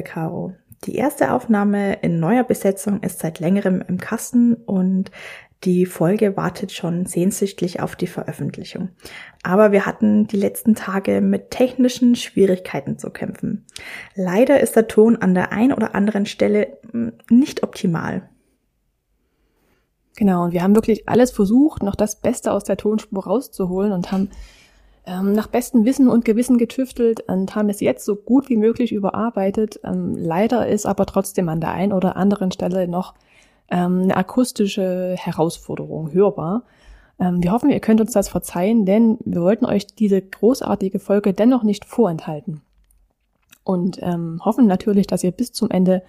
liebe Caro. Die erste Aufnahme in neuer Besetzung ist seit längerem im Kasten und die Folge wartet schon sehnsüchtig auf die Veröffentlichung. Aber wir hatten die letzten Tage mit technischen Schwierigkeiten zu kämpfen. Leider ist der Ton an der einen oder anderen Stelle hm, nicht optimal. Genau, und wir haben wirklich alles versucht, noch das Beste aus der Tonspur rauszuholen und haben ähm, nach bestem Wissen und Gewissen getüftelt und haben es jetzt so gut wie möglich überarbeitet. Ähm, leider ist aber trotzdem an der einen oder anderen Stelle noch ähm, eine akustische Herausforderung hörbar. Ähm, wir hoffen, ihr könnt uns das verzeihen, denn wir wollten euch diese großartige Folge dennoch nicht vorenthalten. Und ähm, hoffen natürlich, dass ihr bis zum Ende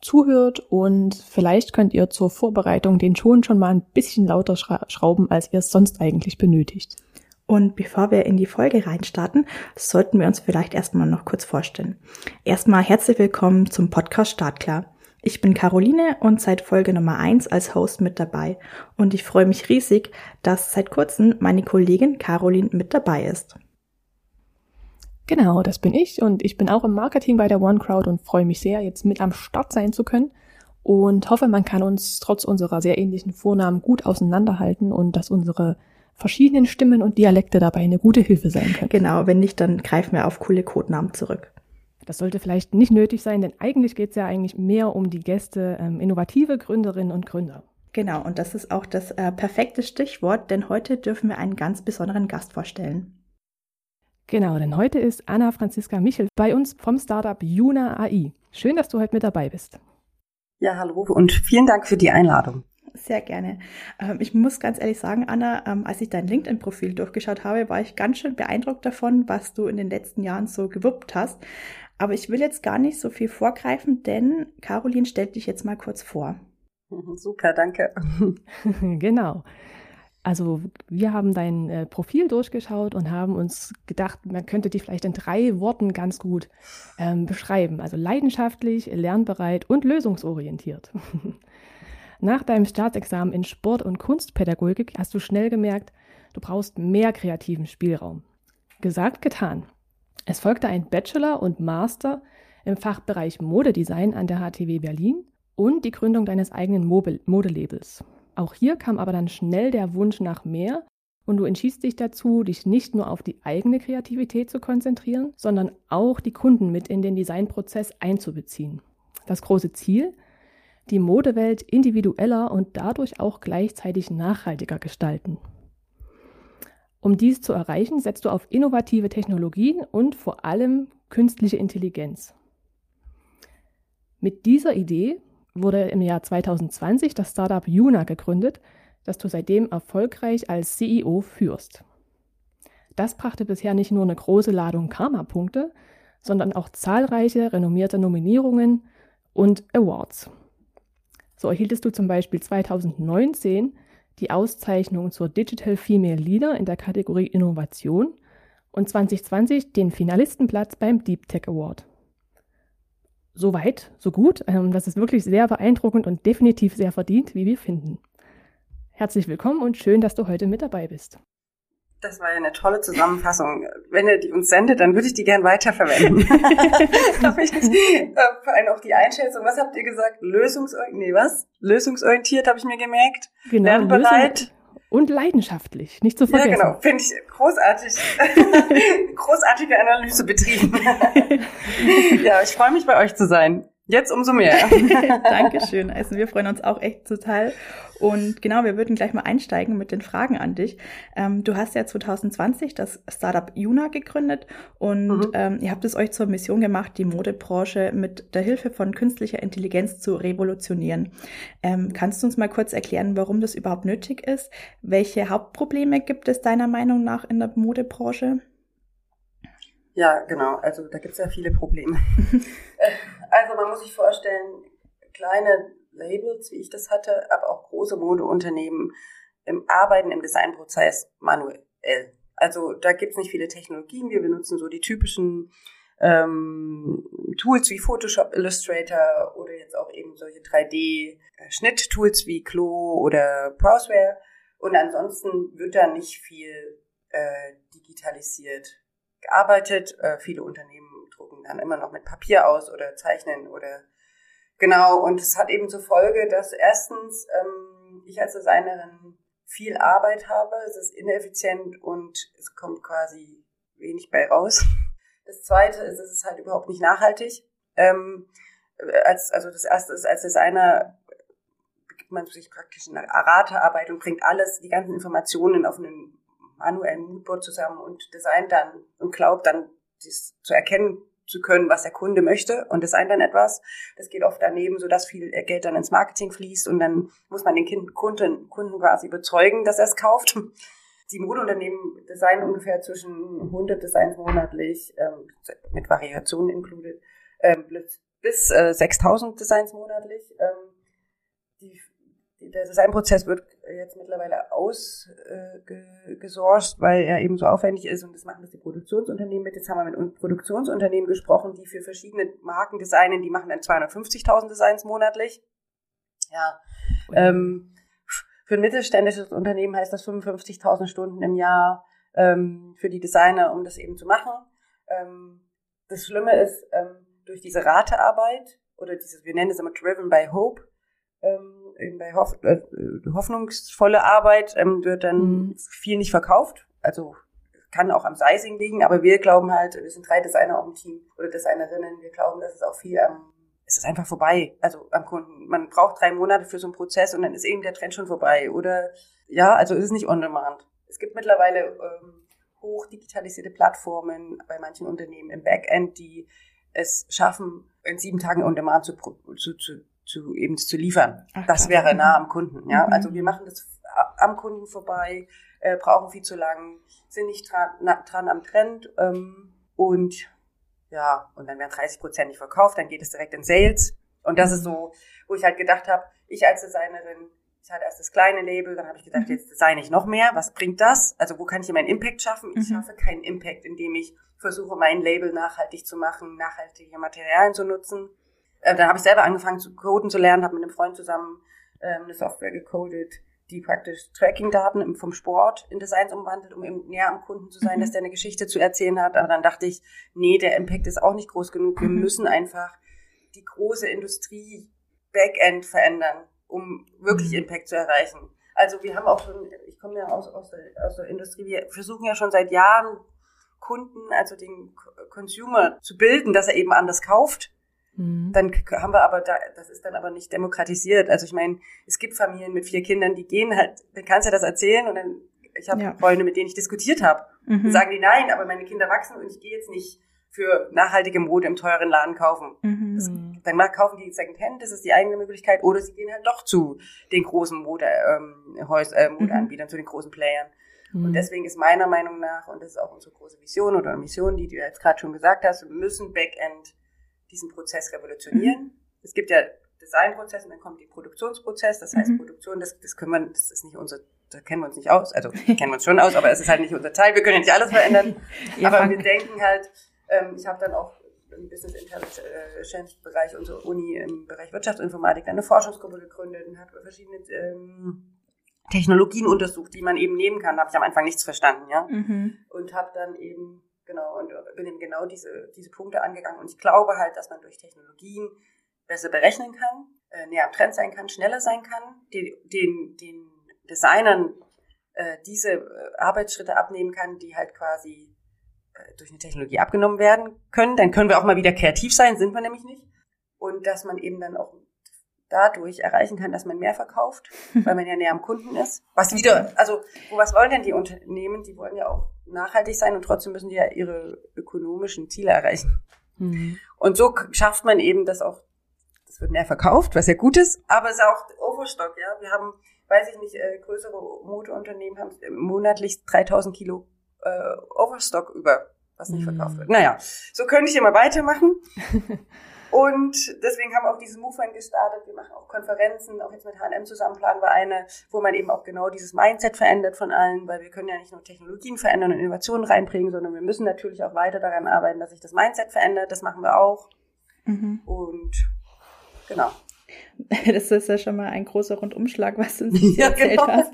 zuhört und vielleicht könnt ihr zur Vorbereitung den Ton schon mal ein bisschen lauter schrauben, als ihr es sonst eigentlich benötigt. Und bevor wir in die Folge reinstarten, sollten wir uns vielleicht erstmal noch kurz vorstellen. Erstmal herzlich willkommen zum Podcast Startklar. Ich bin Caroline und seit Folge Nummer eins als Host mit dabei. Und ich freue mich riesig, dass seit kurzem meine Kollegin Caroline mit dabei ist. Genau, das bin ich und ich bin auch im Marketing bei der OneCrowd und freue mich sehr, jetzt mit am Start sein zu können und hoffe, man kann uns trotz unserer sehr ähnlichen Vornamen gut auseinanderhalten und dass unsere verschiedenen Stimmen und Dialekte dabei eine gute Hilfe sein können. Genau, wenn nicht, dann greifen wir auf coole Codenamen zurück. Das sollte vielleicht nicht nötig sein, denn eigentlich geht es ja eigentlich mehr um die Gäste, ähm, innovative Gründerinnen und Gründer. Genau, und das ist auch das äh, perfekte Stichwort, denn heute dürfen wir einen ganz besonderen Gast vorstellen. Genau, denn heute ist Anna Franziska Michel bei uns vom Startup Juna AI. Schön, dass du heute mit dabei bist. Ja, hallo und vielen Dank für die Einladung. Sehr gerne. Ähm, ich muss ganz ehrlich sagen, Anna, ähm, als ich dein LinkedIn-Profil durchgeschaut habe, war ich ganz schön beeindruckt davon, was du in den letzten Jahren so gewuppt hast. Aber ich will jetzt gar nicht so viel vorgreifen, denn Caroline stellt dich jetzt mal kurz vor. Super, danke. genau. Also wir haben dein äh, Profil durchgeschaut und haben uns gedacht, man könnte dich vielleicht in drei Worten ganz gut ähm, beschreiben. Also leidenschaftlich, lernbereit und lösungsorientiert. Nach deinem Staatsexamen in Sport- und Kunstpädagogik hast du schnell gemerkt, du brauchst mehr kreativen Spielraum. Gesagt, getan. Es folgte ein Bachelor und Master im Fachbereich Modedesign an der HTW Berlin und die Gründung deines eigenen Modelabels. Auch hier kam aber dann schnell der Wunsch nach mehr und du entschiedst dich dazu, dich nicht nur auf die eigene Kreativität zu konzentrieren, sondern auch die Kunden mit in den Designprozess einzubeziehen. Das große Ziel? Die Modewelt individueller und dadurch auch gleichzeitig nachhaltiger gestalten. Um dies zu erreichen, setzt du auf innovative Technologien und vor allem künstliche Intelligenz. Mit dieser Idee wurde im Jahr 2020 das Startup Juna gegründet, das du seitdem erfolgreich als CEO führst. Das brachte bisher nicht nur eine große Ladung Karma-Punkte, sondern auch zahlreiche renommierte Nominierungen und Awards. So erhieltest du zum Beispiel 2019 die Auszeichnung zur Digital Female Leader in der Kategorie Innovation und 2020 den Finalistenplatz beim Deep Tech Award. So weit, so gut. Ähm, das ist wirklich sehr beeindruckend und definitiv sehr verdient, wie wir finden. Herzlich willkommen und schön, dass du heute mit dabei bist. Das war ja eine tolle Zusammenfassung. Wenn ihr die uns sendet, dann würde ich die gern weiterverwenden. Darf ich nicht? Äh, vor allem auch die Einschätzung. Was habt ihr gesagt? Lösungsorientiert? Nee, was? Lösungsorientiert habe ich mir gemerkt. Genau, Lernbereit. Und leidenschaftlich, nicht zu vergessen. Ja, genau. Finde ich großartig. Großartige Analyse betrieben. ja, ich freue mich, bei euch zu sein. Jetzt umso mehr. Dankeschön. Also wir freuen uns auch echt total. Und genau, wir würden gleich mal einsteigen mit den Fragen an dich. Ähm, du hast ja 2020 das Startup Juna gegründet und mhm. ähm, ihr habt es euch zur Mission gemacht, die Modebranche mit der Hilfe von künstlicher Intelligenz zu revolutionieren. Ähm, kannst du uns mal kurz erklären, warum das überhaupt nötig ist? Welche Hauptprobleme gibt es deiner Meinung nach in der Modebranche? Ja, genau. Also da gibt es ja viele Probleme. Äh, also man muss sich vorstellen, kleine Labels, wie ich das hatte, aber auch große Modeunternehmen im Arbeiten im Designprozess manuell. Also da gibt es nicht viele Technologien. Wir benutzen so die typischen ähm, Tools wie Photoshop, Illustrator oder jetzt auch eben solche 3D-Schnitttools wie Clo oder Browseware. Und ansonsten wird da nicht viel äh, digitalisiert gearbeitet. Äh, viele Unternehmen drucken dann immer noch mit Papier aus oder zeichnen oder genau. Und es hat eben zur Folge, dass erstens ähm, ich als Designerin viel Arbeit habe, es ist ineffizient und es kommt quasi wenig bei raus. Das zweite ist, es ist halt überhaupt nicht nachhaltig. Ähm, als, also das erste ist, als Designer begibt man sich praktisch eine Ratearbeit und bringt alles, die ganzen Informationen auf einen manuellen Moodboard zusammen und designt dann und glaubt dann, dies zu erkennen zu können, was der Kunde möchte und designt dann etwas. Das geht oft daneben, so dass viel Geld dann ins Marketing fließt und dann muss man den Kunden, Kunden quasi überzeugen, dass er es kauft. Die Modeunternehmen designen ungefähr zwischen 100 Designs monatlich, ähm, mit Variationen included, ähm, bis äh, 6000 Designs monatlich. Ähm, die der Designprozess wird jetzt mittlerweile ausgesourced, äh, weil er eben so aufwendig ist und das machen das die Produktionsunternehmen mit. Jetzt haben wir mit Produktionsunternehmen gesprochen, die für verschiedene Marken designen, die machen dann 250.000 Designs monatlich. Ja. Ähm, für ein mittelständisches Unternehmen heißt das 55.000 Stunden im Jahr ähm, für die Designer, um das eben zu machen. Ähm, das Schlimme ist, ähm, durch diese Ratearbeit oder dieses, wir nennen es immer Driven by Hope, ähm, bei Hoff, äh, hoffnungsvolle Arbeit ähm, wird dann mhm. viel nicht verkauft. Also kann auch am Sizing liegen, aber wir glauben halt, wir sind drei Designer auch im Team oder Designerinnen, wir glauben, dass es auch viel am es ist einfach vorbei, also am Kunden. Man braucht drei Monate für so einen Prozess und dann ist eben der Trend schon vorbei. Oder ja, also ist es nicht on demand. Es gibt mittlerweile ähm, hoch digitalisierte Plattformen bei manchen Unternehmen im Backend, die es schaffen, in sieben Tagen on demand zu, zu, zu zu eben zu liefern. Ach, das wäre nah am Kunden. Ja, mhm. also wir machen das am Kunden vorbei, äh, brauchen viel zu lang, sind nicht dran, na, dran am Trend ähm, und ja, und dann werden 30 Prozent nicht verkauft, dann geht es direkt in Sales und das ist so, wo ich halt gedacht habe, ich als Designerin, ich hatte erst das kleine Label, dann habe ich gedacht, mhm. jetzt design ich noch mehr. Was bringt das? Also wo kann ich hier meinen Impact schaffen? Ich mhm. schaffe keinen Impact, indem ich versuche, mein Label nachhaltig zu machen, nachhaltige Materialien zu nutzen äh, dann habe ich selber angefangen zu coden zu lernen, habe mit einem Freund zusammen ähm, eine Software gecodet, die praktisch Tracking-Daten vom Sport in Designs umwandelt, um eben näher am Kunden zu sein, mhm. dass der eine Geschichte zu erzählen hat. Aber dann dachte ich, nee, der Impact ist auch nicht groß genug. Wir mhm. müssen einfach die große Industrie Backend verändern, um wirklich mhm. Impact zu erreichen. Also wir haben auch schon, ich komme ja aus, aus, der, aus der Industrie, wir versuchen ja schon seit Jahren Kunden, also den Consumer zu bilden, dass er eben anders kauft Mhm. Dann haben wir aber da, das ist dann aber nicht demokratisiert. Also ich meine, es gibt Familien mit vier Kindern, die gehen halt, dann kannst du ja das erzählen und dann, ich habe ja. Freunde, mit denen ich diskutiert habe. Mhm. Dann sagen die, nein, aber meine Kinder wachsen und ich gehe jetzt nicht für nachhaltige Mode im teuren Laden kaufen. Mhm. Das, dann kaufen die Secondhand, das ist die eigene Möglichkeit, oder sie gehen halt doch zu den großen Mode, ähm, Häus, äh, Modeanbietern, mhm. zu den großen Playern. Und mhm. deswegen ist meiner Meinung nach, und das ist auch unsere große Vision oder Mission, die du jetzt gerade schon gesagt hast, wir müssen Backend diesen Prozess revolutionieren. Mhm. Es gibt ja Designprozess und dann kommt die Produktionsprozess. Das heißt, mhm. Produktion, das, das können wir, das ist nicht unser, da kennen wir uns nicht aus. Also kennen wir uns schon aus, aber es ist halt nicht unser Teil. Wir können ja nicht alles verändern. aber wir denken halt, ähm, ich habe dann auch im Business Intelligence Bereich unserer Uni im Bereich Wirtschaftsinformatik eine Forschungsgruppe gegründet und habe verschiedene ähm, Technologien untersucht, die man eben nehmen kann. Da habe ich am Anfang nichts verstanden, ja. Mhm. Und habe dann eben Genau, und bin eben genau diese, diese Punkte angegangen. Und ich glaube halt, dass man durch Technologien besser berechnen kann, äh, näher am Trend sein kann, schneller sein kann, den, den, den Designern äh, diese äh, Arbeitsschritte abnehmen kann, die halt quasi äh, durch eine Technologie abgenommen werden können. Dann können wir auch mal wieder kreativ sein, sind wir nämlich nicht. Und dass man eben dann auch dadurch erreichen kann, dass man mehr verkauft, weil man ja näher am Kunden ist. Was wieder, also, was wollen denn die Unternehmen? Die wollen ja auch nachhaltig sein und trotzdem müssen die ja ihre ökonomischen Ziele erreichen. Mhm. Und so schafft man eben das auch, das wird mehr verkauft, was ja gut ist, aber es ist auch Overstock, ja. Wir haben, weiß ich nicht, äh, größere Modeunternehmen haben monatlich 3000 Kilo äh, Overstock über, was nicht mhm. verkauft wird. Naja, so könnte ich immer weitermachen. Und deswegen haben wir auch dieses Movement gestartet. Wir machen auch Konferenzen, auch jetzt mit H&M zusammen planen wir eine, wo man eben auch genau dieses Mindset verändert von allen, weil wir können ja nicht nur Technologien verändern und Innovationen reinbringen, sondern wir müssen natürlich auch weiter daran arbeiten, dass sich das Mindset verändert. Das machen wir auch. Mhm. Und genau. das ist ja schon mal ein großer Rundumschlag, was du uns ja, erzählt genau. hast.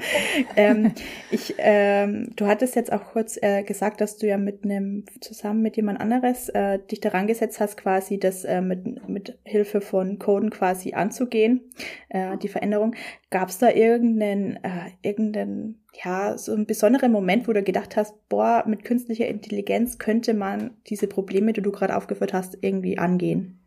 Ähm, ich, ähm, du hattest jetzt auch kurz äh, gesagt, dass du ja mit einem zusammen mit jemand anderes äh, dich daran gesetzt hast, quasi das äh, mit mit Hilfe von Coden quasi anzugehen, äh, die Veränderung. Gab es da irgendeinen äh, irgendeinen ja so einen besonderen Moment, wo du gedacht hast, boah, mit künstlicher Intelligenz könnte man diese Probleme, die du gerade aufgeführt hast, irgendwie angehen?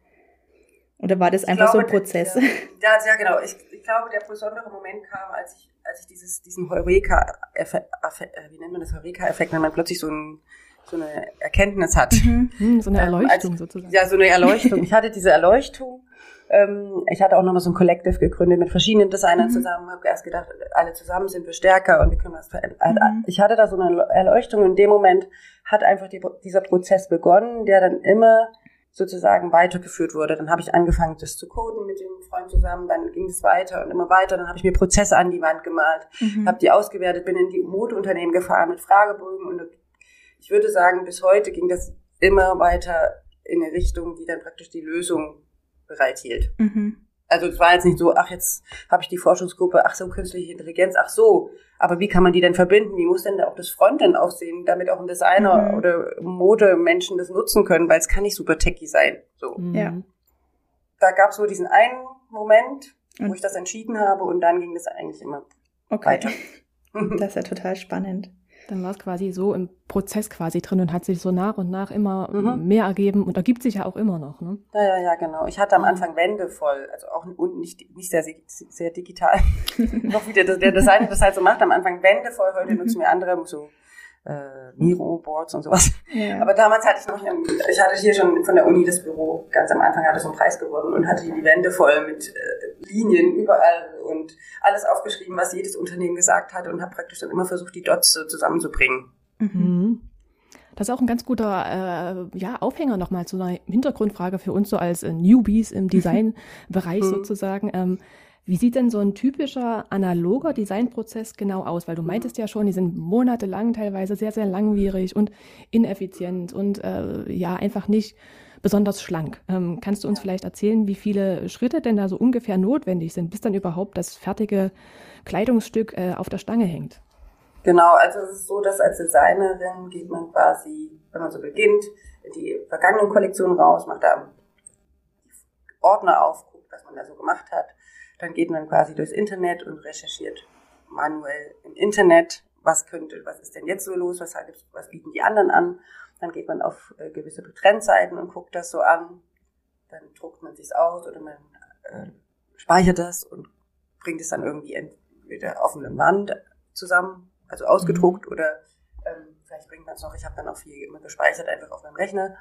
Oder war das einfach glaube, so ein Prozess? Ja, ja, ja genau. Ich, ich, glaube, der besondere Moment kam, als ich, als ich dieses, diesen Heureka-Effekt, äh, wie nennt man das Heureka-Effekt, wenn man plötzlich so, ein, so eine Erkenntnis hat. Mhm. Hm, so eine Erleuchtung ähm, als, sozusagen. Ja, so eine Erleuchtung. Ich hatte diese Erleuchtung. Ähm, ich hatte auch nochmal so ein Collective gegründet mit verschiedenen Designern mhm. zusammen, habe erst gedacht, alle zusammen sind wir stärker und wir können was verändern. Mhm. Ich hatte da so eine Erleuchtung und in dem Moment hat einfach die, dieser Prozess begonnen, der dann immer sozusagen weitergeführt wurde. Dann habe ich angefangen, das zu coden mit dem Freund zusammen, dann ging es weiter und immer weiter. Dann habe ich mir Prozesse an die Wand gemalt, mhm. habe die ausgewertet, bin in die Modeunternehmen gefahren mit Fragebögen und ich würde sagen, bis heute ging das immer weiter in eine Richtung, die dann praktisch die Lösung bereithielt. Mhm. Also es war jetzt nicht so, ach, jetzt habe ich die Forschungsgruppe, ach so, künstliche Intelligenz, ach so. Aber wie kann man die denn verbinden? Wie muss denn da auch das Frontend aussehen, damit auch ein Designer mhm. oder Modemenschen das nutzen können, weil es kann nicht super techy sein. So. Mhm. Ja. Da gab es nur diesen einen Moment, wo ich das entschieden habe und dann ging das eigentlich immer okay. weiter. Das ist ja total spannend. Dann war es quasi so im Prozess quasi drin und hat sich so nach und nach immer mhm. mehr ergeben und ergibt sich ja auch immer noch. Ne? Ja, ja, ja, genau. Ich hatte am Anfang Wände voll, also auch und nicht, nicht sehr, sehr digital. noch wieder der Designer das halt so macht, am Anfang Wände voll, heute nutzen wir andere so äh, Miro-Boards und sowas. Ja. Aber damals hatte ich noch, ich hatte hier schon von der Uni das Büro, ganz am Anfang hatte so einen Preis gewonnen und hatte die Wände voll mit äh, Linien überall und alles aufgeschrieben, was jedes Unternehmen gesagt hatte und habe praktisch dann immer versucht, die Dots so zusammenzubringen. Mhm. Das ist auch ein ganz guter äh, ja, Aufhänger nochmal zu einer Hintergrundfrage für uns so als äh, Newbies im Designbereich mhm. sozusagen. Ähm, wie sieht denn so ein typischer analoger Designprozess genau aus? Weil du meintest ja schon, die sind monatelang teilweise sehr, sehr langwierig und ineffizient und äh, ja, einfach nicht besonders schlank. Ähm, kannst du uns vielleicht erzählen, wie viele Schritte denn da so ungefähr notwendig sind, bis dann überhaupt das fertige Kleidungsstück äh, auf der Stange hängt? Genau, also es ist so, dass als Designerin geht man quasi, wenn man so beginnt, die vergangenen Kollektionen raus, macht da Ordner auf, guckt, was man da so gemacht hat dann geht man quasi durchs Internet und recherchiert manuell im Internet, was könnte, was ist denn jetzt so los, was, was bieten die anderen an. Dann geht man auf äh, gewisse Trendseiten und guckt das so an. Dann druckt man sich's aus oder man äh, speichert das und bringt es dann irgendwie entweder auf eine Wand zusammen, also ausgedruckt mhm. oder ähm, vielleicht bringt man es noch, ich habe dann auch viel immer gespeichert, einfach auf meinem Rechner,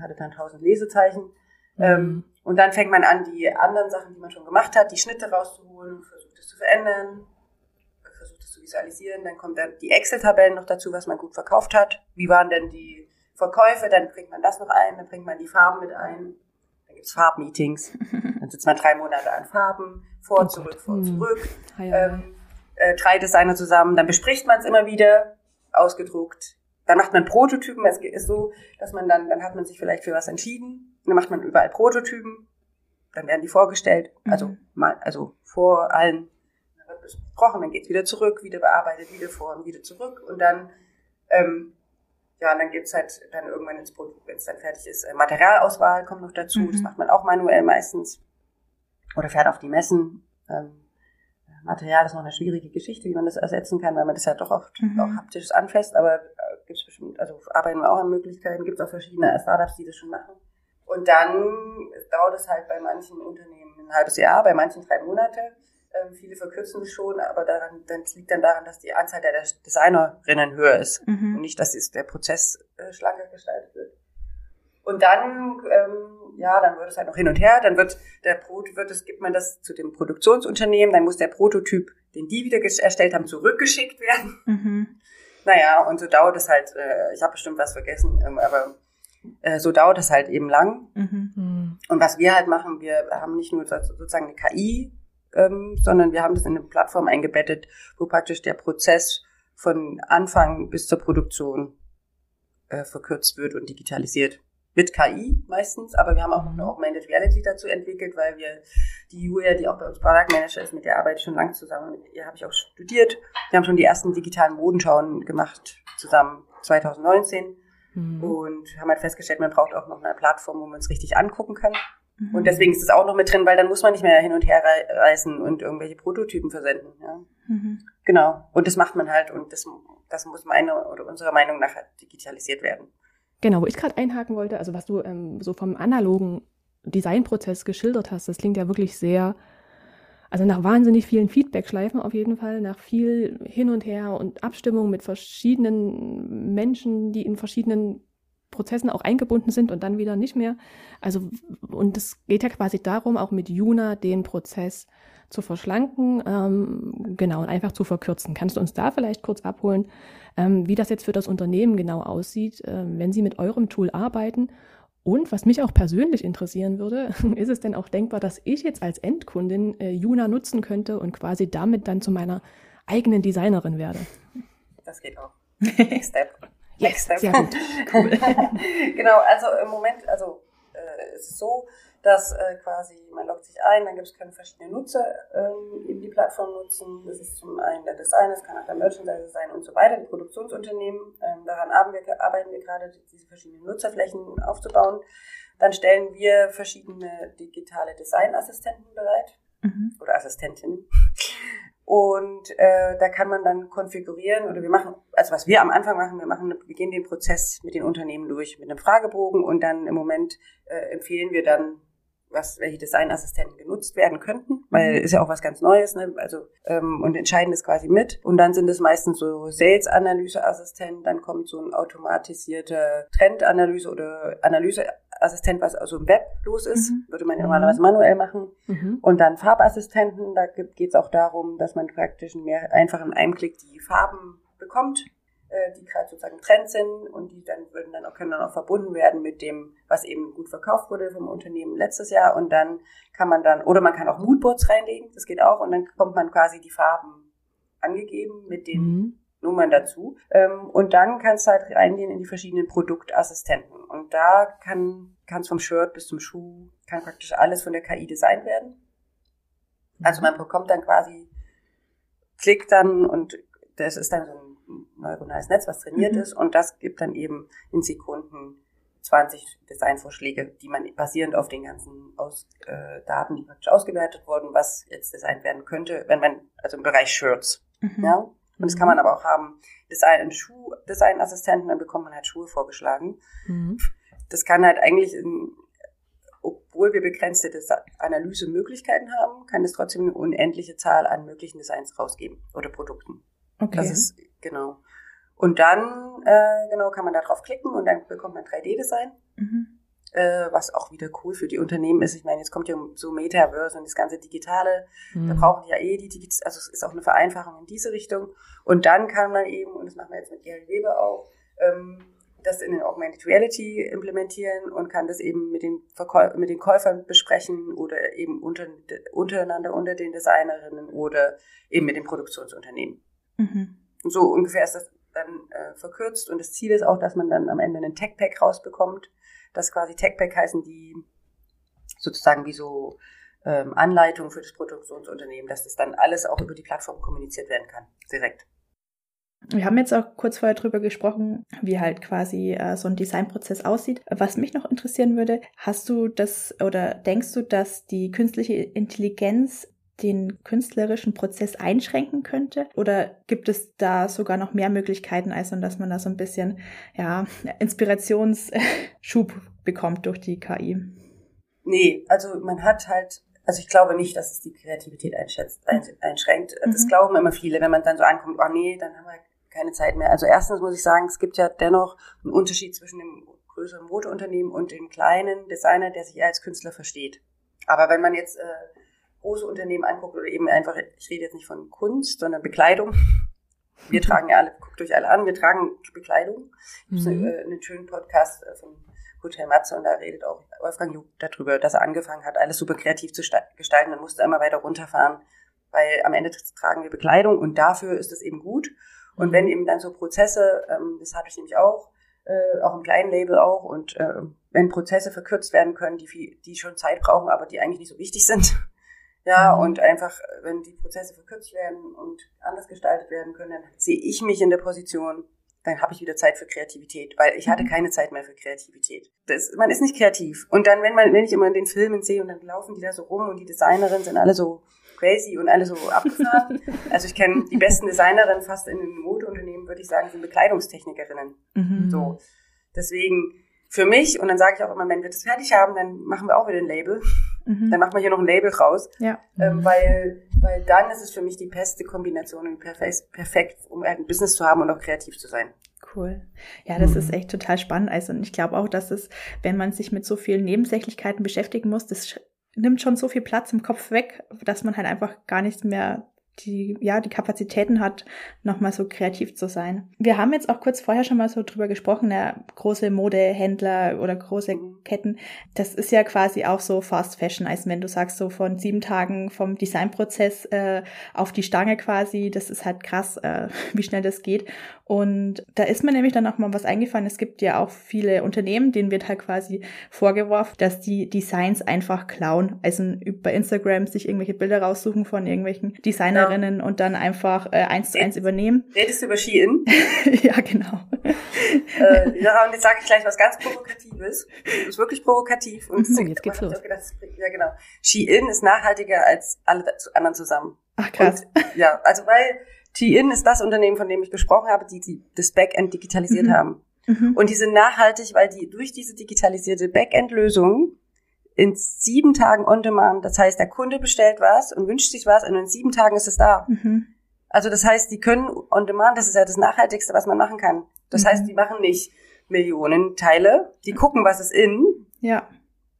hatte dann tausend Lesezeichen ähm, und dann fängt man an, die anderen Sachen, die man schon gemacht hat, die Schnitte rauszuholen, versucht es zu verändern, versucht es zu visualisieren. Dann kommt dann die Excel-Tabellen noch dazu, was man gut verkauft hat. Wie waren denn die Verkäufe? Dann bringt man das noch ein, dann bringt man die Farben mit ein. Dann gibt's Farbmeetings. Dann sitzt man drei Monate an Farben, vor, und oh zurück, vor, und hm. zurück. Ähm, äh, drei Designer zusammen. Dann bespricht man es immer wieder, ausgedruckt. Dann macht man Prototypen. Es ist so, dass man dann, dann hat man sich vielleicht für was entschieden dann macht man überall Prototypen, dann werden die vorgestellt, mhm. also mal, also vor allen, dann wird besprochen, dann geht's wieder zurück, wieder bearbeitet, wieder vor und wieder zurück und dann, ähm, ja, und dann gibt's halt dann irgendwann ins Produkt, wenn es dann fertig ist, äh, Materialauswahl kommt noch dazu, mhm. das macht man auch manuell meistens oder fährt auf die Messen. Ähm, Material ist noch eine schwierige Geschichte, wie man das ersetzen kann, weil man das ja doch oft mhm. auch haptisch anfasst, aber äh, gibt's bestimmt, also arbeiten wir auch an Möglichkeiten, gibt's auch verschiedene Startups, die das schon machen. Und dann dauert es halt bei manchen Unternehmen ein halbes Jahr, bei manchen drei Monate. Ähm, viele verkürzen es schon, aber daran, dann liegt dann daran, dass die Anzahl der Designerinnen höher ist mhm. und nicht, dass der Prozess äh, schlanker gestaltet wird. Und dann, ähm, ja, dann wird es halt noch hin und her. Dann wird der Pro wird es gibt man das zu dem Produktionsunternehmen. Dann muss der Prototyp, den die wieder erstellt haben, zurückgeschickt werden. Mhm. Naja, und so dauert es halt. Äh, ich habe bestimmt was vergessen, ähm, aber äh, so dauert es halt eben lang. Mhm. Und was wir halt machen, wir haben nicht nur sozusagen eine KI, ähm, sondern wir haben das in eine Plattform eingebettet, wo praktisch der Prozess von Anfang bis zur Produktion äh, verkürzt wird und digitalisiert mit KI meistens, aber wir haben auch noch eine Augmented Reality dazu entwickelt, weil wir die Julia, die auch bei uns Product Manager ist, mit der arbeite ich schon lange zusammen, mit ihr habe ich auch studiert. Wir haben schon die ersten digitalen Modenschauen gemacht, zusammen 2019 mhm. und haben halt festgestellt, man braucht auch noch eine Plattform, wo man es richtig angucken kann. Mhm. Und deswegen ist es auch noch mit drin, weil dann muss man nicht mehr hin und her reisen und irgendwelche Prototypen versenden. Ja. Mhm. Genau. Und das macht man halt und das, das muss meiner oder unserer Meinung nach halt digitalisiert werden. Genau, wo ich gerade einhaken wollte, also was du ähm, so vom analogen Designprozess geschildert hast, das klingt ja wirklich sehr, also nach wahnsinnig vielen Feedback-Schleifen auf jeden Fall, nach viel hin und her und Abstimmung mit verschiedenen Menschen, die in verschiedenen Prozessen auch eingebunden sind und dann wieder nicht mehr. Also, und es geht ja quasi darum, auch mit Juna den Prozess zu verschlanken, ähm, genau, und einfach zu verkürzen. Kannst du uns da vielleicht kurz abholen, ähm, wie das jetzt für das Unternehmen genau aussieht, äh, wenn Sie mit eurem Tool arbeiten? Und was mich auch persönlich interessieren würde, ist es denn auch denkbar, dass ich jetzt als Endkundin äh, Juna nutzen könnte und quasi damit dann zu meiner eigenen Designerin werde? Das geht auch. Next Step. Yes, Next Step. sehr gut. Cool. genau, also im Moment, also äh, es ist so, dass äh, quasi man loggt sich ein, dann gibt es können verschiedene Nutzer ähm, eben die Plattform nutzen. Das ist zum einen der Designer, das kann auch der Merchandiser sein und so weiter, die Produktionsunternehmen. Ähm, daran arbeiten wir, arbeiten wir gerade, diese verschiedenen Nutzerflächen aufzubauen. Dann stellen wir verschiedene digitale Designassistenten bereit mhm. oder Assistentinnen. Und äh, da kann man dann konfigurieren oder wir machen, also was wir am Anfang machen, wir machen, wir gehen den Prozess mit den Unternehmen durch mit einem Fragebogen und dann im Moment äh, empfehlen wir dann was, welche Designassistenten genutzt werden könnten, weil mhm. ist ja auch was ganz Neues, ne? Also ähm, und entscheiden das quasi mit. Und dann sind es meistens so Sales-Analyse-Assistenten, dann kommt so ein automatisierte Trendanalyse oder Analyseassistent, was also im Web los ist, mhm. würde man ja normalerweise manuell machen. Mhm. Und dann Farbassistenten, da geht es auch darum, dass man praktisch mehr einfach in einem Klick die Farben bekommt äh, die gerade sozusagen Trend sind und die dann würden dann auch, können dann auch verbunden werden mit dem, was eben gut verkauft wurde vom Unternehmen letztes Jahr und dann kann man dann, oder man kann auch Moodboards reinlegen, das geht auch und dann bekommt man quasi die Farben angegeben mit den mhm. Nummern dazu. Ähm, und dann kannst du halt reingehen in die verschiedenen Produktassistenten. Und da kann kann es vom Shirt bis zum Schuh, kann praktisch alles von der KI designt werden. Also man bekommt dann quasi, klickt dann und das ist dann so ein neuronales Netz, was trainiert mhm. ist und das gibt dann eben in Sekunden 20 Designvorschläge, die man basierend auf den ganzen Aus, äh, Daten, die praktisch ausgewertet wurden, was jetzt designt werden könnte, wenn man, also im Bereich Shirts, mhm. ja. Und das kann man aber auch haben, Design, Schuh, Designassistenten, dann bekommt man halt Schuhe vorgeschlagen. Mhm. Das kann halt eigentlich, in, obwohl wir begrenzte Analysemöglichkeiten haben, kann es trotzdem eine unendliche Zahl an möglichen Designs rausgeben oder Produkten. Okay. Das ist Genau. Und dann, äh, genau, kann man da drauf klicken und dann bekommt man 3D-Design. Mhm. Äh, was auch wieder cool für die Unternehmen ist. Ich meine, jetzt kommt ja so Metaverse und das ganze Digitale. Mhm. Da brauchen die ja eh die Digitale, also es ist auch eine Vereinfachung in diese Richtung. Und dann kann man eben, und das machen wir jetzt mit Gary Weber auch, ähm, das in den Augmented Reality implementieren und kann das eben mit den, Verkäu mit den Käufern besprechen oder eben unter, untereinander unter den Designerinnen oder eben mit den Produktionsunternehmen. Mhm. So ungefähr ist das dann äh, verkürzt. Und das Ziel ist auch, dass man dann am Ende einen Tech-Pack rausbekommt. Das quasi Tech-Pack heißen die sozusagen wie so ähm, Anleitungen für das Produktionsunternehmen, dass das dann alles auch über die Plattform kommuniziert werden kann, direkt. Wir haben jetzt auch kurz vorher drüber gesprochen, wie halt quasi äh, so ein Designprozess aussieht. Was mich noch interessieren würde, hast du das oder denkst du, dass die künstliche Intelligenz den künstlerischen Prozess einschränken könnte? Oder gibt es da sogar noch mehr Möglichkeiten, als dass man da so ein bisschen ja, Inspirationsschub bekommt durch die KI? Nee, also man hat halt, also ich glaube nicht, dass es die Kreativität einschätzt, einschränkt. Das mhm. glauben immer viele, wenn man dann so ankommt, oh nee, dann haben wir keine Zeit mehr. Also erstens muss ich sagen, es gibt ja dennoch einen Unterschied zwischen dem größeren Modeunternehmen und dem kleinen Designer, der sich eher als Künstler versteht. Aber wenn man jetzt äh, große Unternehmen anguckt oder eben einfach, ich rede jetzt nicht von Kunst, sondern Bekleidung. Wir tragen ja alle, guckt euch alle an, wir tragen Bekleidung. Ich mhm. habe einen schönen Podcast äh, von Hotel Matze und da redet auch Wolfgang Jug darüber, dass er angefangen hat, alles super kreativ zu gestalten und musste immer weiter runterfahren, weil am Ende tragen wir Bekleidung und dafür ist es eben gut. Und mhm. wenn eben dann so Prozesse, ähm, das hatte ich nämlich auch, äh, auch im kleinen Label auch und äh, wenn Prozesse verkürzt werden können, die, viel, die schon Zeit brauchen, aber die eigentlich nicht so wichtig sind. Ja, mhm. und einfach, wenn die Prozesse verkürzt werden und anders gestaltet werden können, dann sehe ich mich in der Position, dann habe ich wieder Zeit für Kreativität, weil ich hatte mhm. keine Zeit mehr für Kreativität. Das, man ist nicht kreativ. Und dann, wenn man, wenn ich immer in den Filmen sehe und dann laufen die da so rum und die Designerinnen sind alle so crazy und alle so abgefahren. also ich kenne die besten Designerinnen fast in den Modeunternehmen, würde ich sagen, sind Bekleidungstechnikerinnen. Mhm. So. Deswegen für mich, und dann sage ich auch immer, wenn wir das fertig haben, dann machen wir auch wieder ein Label. Mhm. Dann machen wir hier noch ein Label raus. Ja. Ähm, weil, weil dann ist es für mich die beste Kombination und perfekt, perfekt, um ein Business zu haben und auch kreativ zu sein. Cool. Ja, das mhm. ist echt total spannend. Also, und ich glaube auch, dass es, wenn man sich mit so vielen Nebensächlichkeiten beschäftigen muss, das nimmt schon so viel Platz im Kopf weg, dass man halt einfach gar nichts mehr die, ja, die Kapazitäten hat, nochmal so kreativ zu sein. Wir haben jetzt auch kurz vorher schon mal so drüber gesprochen, ja, große Modehändler oder große mhm. Ketten. Das ist ja quasi auch so Fast Fashion, als wenn du sagst, so von sieben Tagen vom Designprozess äh, auf die Stange quasi, das ist halt krass, äh, wie schnell das geht. Und da ist mir nämlich dann auch mal was eingefallen. Es gibt ja auch viele Unternehmen, denen wird halt quasi vorgeworfen, dass die Designs einfach klauen. Also bei Instagram sich irgendwelche Bilder raussuchen von irgendwelchen Designerinnen ja. und dann einfach äh, eins zu eins übernehmen. Redest du über Shein? ja, genau. äh, ja, und jetzt sage ich gleich was ganz Provokatives. Das ist wirklich provokativ. Und mhm, jetzt geht's los. Gedacht, ja, genau. Shein ist nachhaltiger als alle anderen zusammen. Ach krass. Und, ja, also weil T-In ist das Unternehmen, von dem ich gesprochen habe, die, die das Backend digitalisiert mhm. haben. Mhm. Und die sind nachhaltig, weil die durch diese digitalisierte Backend-Lösung in sieben Tagen on demand, das heißt, der Kunde bestellt was und wünscht sich was und in sieben Tagen ist es da. Mhm. Also das heißt, die können on demand, das ist ja das Nachhaltigste, was man machen kann. Das mhm. heißt, die machen nicht Millionen Teile, die gucken, was ist in. Ja.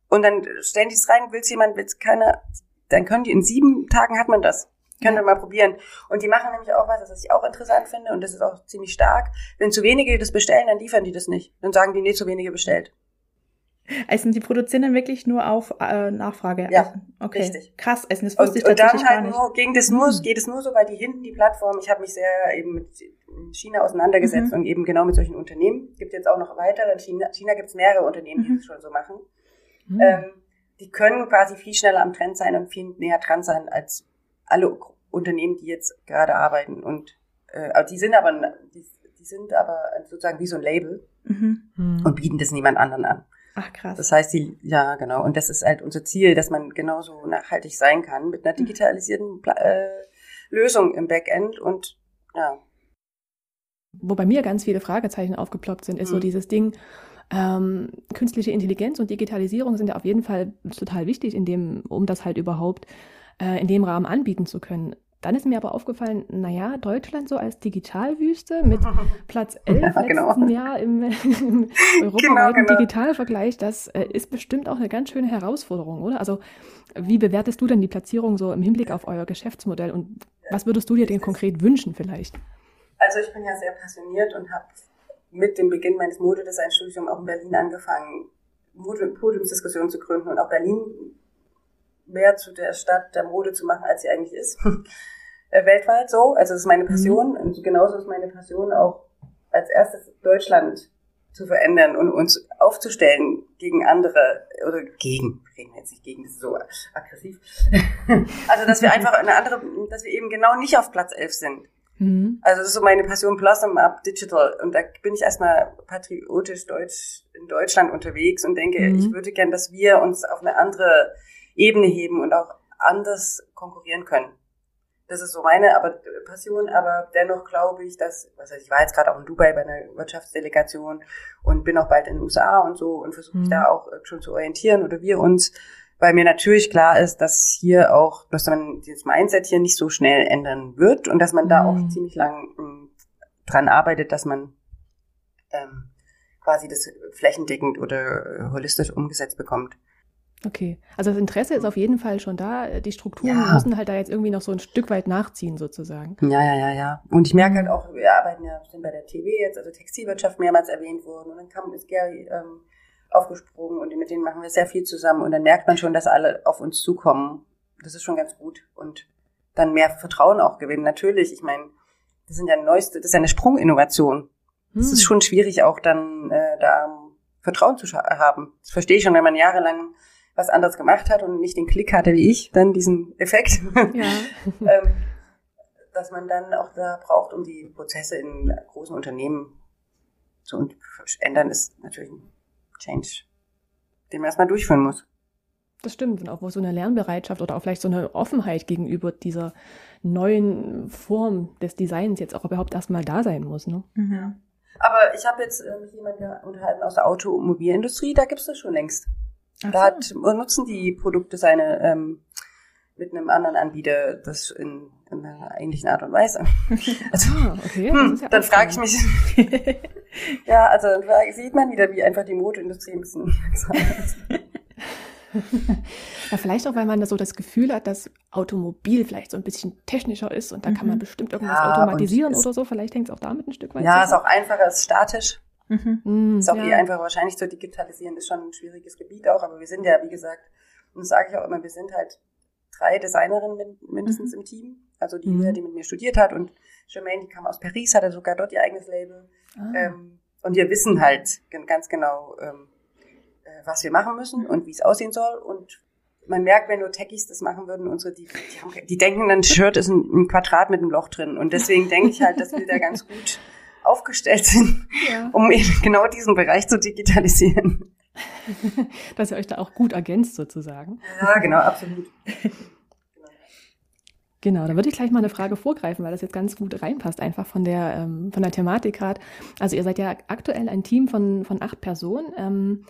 Und dann stellen die es rein, will es jemand, will es keiner, dann können die in sieben Tagen hat man das. Könnt ihr mal probieren. Und die machen nämlich auch was, was ich auch interessant finde, und das ist auch ziemlich stark. Wenn zu wenige das bestellen, dann liefern die das nicht. Dann sagen die, nee, zu wenige bestellt. Also die produzieren dann wirklich nur auf äh, Nachfrage. Ja, also, okay. richtig. Krass, also das wusste und, ich tatsächlich und dann halt nur, ging das nur, mhm. geht es nur so, weil die hinten die Plattform, ich habe mich sehr eben mit China auseinandergesetzt mhm. und eben genau mit solchen Unternehmen. Gibt jetzt auch noch weitere. In China, China gibt es mehrere Unternehmen, die mhm. das schon so machen. Mhm. Ähm, die können quasi viel schneller am Trend sein und viel näher dran sein als alle Unternehmen, die jetzt gerade arbeiten. Und äh, die sind aber die, die sind aber sozusagen wie so ein Label mhm. und bieten das niemand anderen an. Ach krass. Das heißt, die, ja, genau. Und das ist halt unser Ziel, dass man genauso nachhaltig sein kann mit einer mhm. digitalisierten äh, Lösung im Backend und ja. Wo bei mir ganz viele Fragezeichen aufgeploppt sind, ist mhm. so dieses Ding, ähm, künstliche Intelligenz und Digitalisierung sind ja auf jeden Fall total wichtig, in dem, um das halt überhaupt äh, in dem Rahmen anbieten zu können. Dann ist mir aber aufgefallen, naja, Deutschland so als Digitalwüste mit Platz 11 ja, genau. letzten Jahr im, im europaweiten genau, genau. Digitalvergleich, das äh, ist bestimmt auch eine ganz schöne Herausforderung, oder? Also wie bewertest du denn die Platzierung so im Hinblick auf euer Geschäftsmodell und was würdest du dir denn konkret wünschen vielleicht? Also ich bin ja sehr passioniert und habe mit dem Beginn meines Modedesignstudiums auch in Berlin angefangen, Podiumsdiskussionen zu gründen und auch Berlin mehr zu der Stadt der Mode zu machen, als sie eigentlich ist. Äh, weltweit so. Also das ist meine. Passion. Mhm. Und genauso ist meine Passion auch als erstes Deutschland zu verändern und uns aufzustellen gegen andere oder gegen, reden wir jetzt nicht gegen, das ist so aggressiv. also dass wir einfach eine andere, dass wir eben genau nicht auf Platz 11 sind. Mhm. Also das ist so meine Passion Blossom Up Digital und da bin ich erstmal patriotisch deutsch in Deutschland unterwegs und denke, mhm. ich würde gern, dass wir uns auf eine andere Ebene heben und auch anders konkurrieren können. Das ist so meine aber, Passion, aber dennoch glaube ich, dass, was heißt, ich war jetzt gerade auch in Dubai bei einer Wirtschaftsdelegation und bin auch bald in den USA und so und versuche mich mhm. da auch schon zu orientieren oder wir uns, weil mir natürlich klar ist, dass hier auch, dass man dieses Mindset hier nicht so schnell ändern wird und dass man mhm. da auch mhm. ziemlich lang m, dran arbeitet, dass man ähm, quasi das flächendeckend oder äh, holistisch umgesetzt bekommt. Okay, also das Interesse ist auf jeden Fall schon da. Die Strukturen ja. müssen halt da jetzt irgendwie noch so ein Stück weit nachziehen, sozusagen. Ja, ja, ja, ja. Und ich merke halt auch, wir arbeiten ja sind bei der TV jetzt, also Textilwirtschaft mehrmals erwähnt worden. Und dann kam ist Gary ähm, aufgesprungen und mit denen machen wir sehr viel zusammen. Und dann merkt man schon, dass alle auf uns zukommen. Das ist schon ganz gut. Und dann mehr Vertrauen auch gewinnen. Natürlich, ich meine, das sind ja neueste, das ist ja eine Sprunginnovation. Hm. Das ist hm. schon schwierig, auch dann äh, da Vertrauen zu haben. Das verstehe ich schon, wenn man jahrelang was anderes gemacht hat und nicht den Klick hatte wie ich, dann diesen Effekt. Ja. ähm, dass man dann auch da braucht, um die Prozesse in großen Unternehmen zu ändern, ist natürlich ein Change, den man erstmal durchführen muss. Das stimmt. Und auch wo so eine Lernbereitschaft oder auch vielleicht so eine Offenheit gegenüber dieser neuen Form des Designs jetzt auch überhaupt erstmal da sein muss. Ne? Mhm. Aber ich habe jetzt äh, mit jemandem unterhalten aus der Automobilindustrie, da gibt es das schon längst. Ach da hat, nutzen die Produkte seine ähm, mit einem anderen Anbieter das in, in einer ähnlichen Art und Weise. Also, ah, okay, hm, ja dann frage ich mich, ja, also dann sieht man wieder, wie einfach die Modeindustrie ein bisschen ja, vielleicht auch, weil man da so das Gefühl hat, dass Automobil vielleicht so ein bisschen technischer ist und da mhm. kann man mhm. bestimmt irgendwas ja, automatisieren oder so. Vielleicht hängt es auch damit ein Stück weit. Ja, zusammen. ist auch einfacher, ist statisch. Mhm. mhm. Ist auch ja. eh einfacher wahrscheinlich zu digitalisieren, ist schon ein schwieriges Gebiet auch, aber wir sind ja, wie gesagt, und das sage ich auch immer, wir sind halt drei Designerinnen mindestens mhm. im Team. Also die, mhm. die mit mir studiert hat und Jermaine, die kam aus Paris, hatte sogar dort ihr eigenes Label. Ah. Ähm, und wir wissen halt ganz genau, ähm, äh, was wir machen müssen und wie es aussehen soll. Und man merkt, wenn nur Techies das machen würden, unsere, die, die, haben, die denken, ein Shirt ist ein, ein, Quadrat mit einem Loch drin. Und deswegen denke ich halt, dass wir da ganz gut aufgestellt sind, ja. um eben genau diesen Bereich zu digitalisieren. dass ihr euch da auch gut ergänzt sozusagen. Ja, genau, absolut. Genau, da würde ich gleich mal eine Frage vorgreifen, weil das jetzt ganz gut reinpasst, einfach von der, ähm, von der Thematik gerade. Also ihr seid ja aktuell ein Team von, von acht Personen. Ähm,